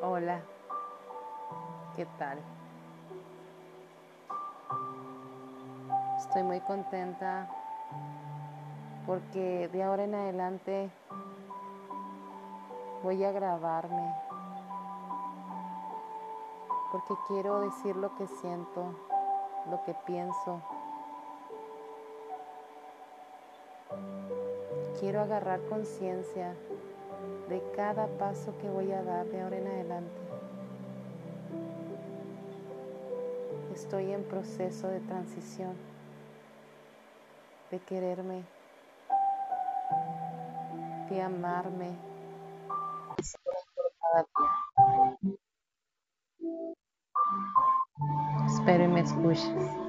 Hola, ¿qué tal? Estoy muy contenta porque de ahora en adelante voy a grabarme porque quiero decir lo que siento, lo que pienso. Quiero agarrar conciencia de cada paso que voy a dar de ahora en adelante. Estoy en proceso de transición, de quererme, de amarme. Espero y me escuches.